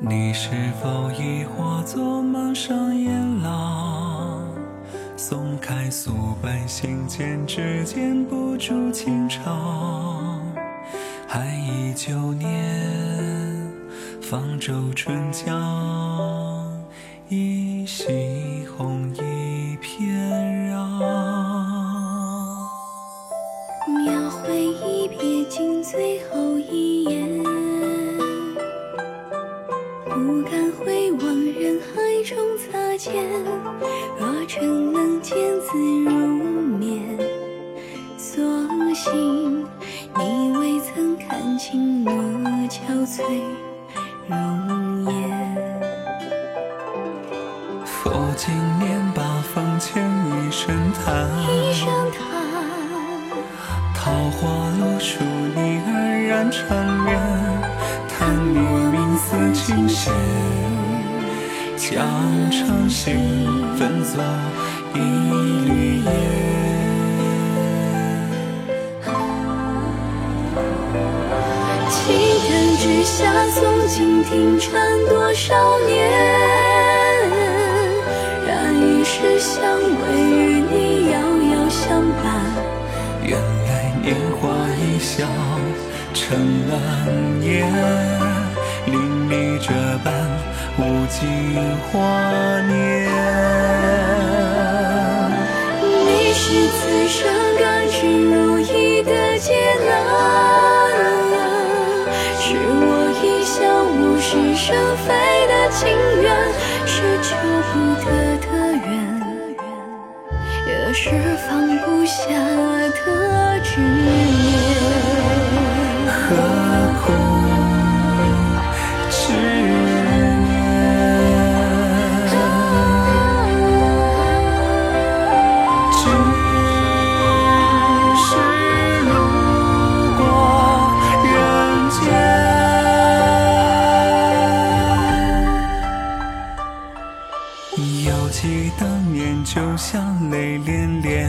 你是否已化作满上烟浪？松开素白信笺，指尖不住情长。还忆旧年，方舟春江，一夕红一片壤。不敢回望人海中擦肩。若真能见字如面，所幸你未曾看清我憔悴容颜。佛经年八风前一声叹，一声叹。桃花落树，你安然缠绵。叹你名似琴弦，将长信分作一缕烟。青灯之下，诵经听禅多少年？然一世相偎，与你遥遥相伴。原来年华一笑成了年，无尽华年。你是此生甘之如饴的劫难，是我一厢无事生非的情缘，是求不得的缘，也是放不下的执念。就像泪涟涟。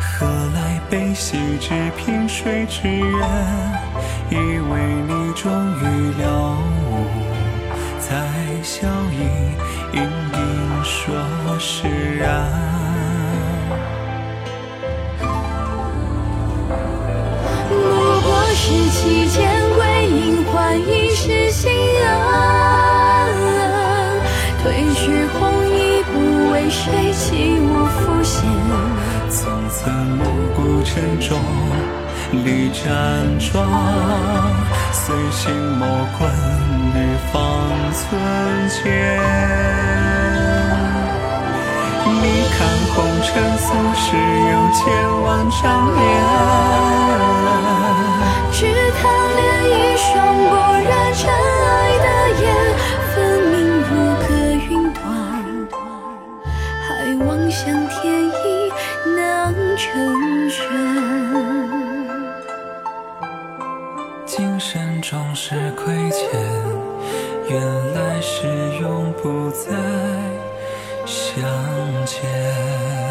何来悲喜只凭，水之远？以为你终于了悟，才笑意盈盈说释然。不过是期间褪去红衣，不为谁，起舞浮现。从此暮鼓晨钟，立辗转，随心莫困，日方寸间。你看红尘俗世有千万张脸，只贪恋一双今生终是亏欠，原来是永不再相见。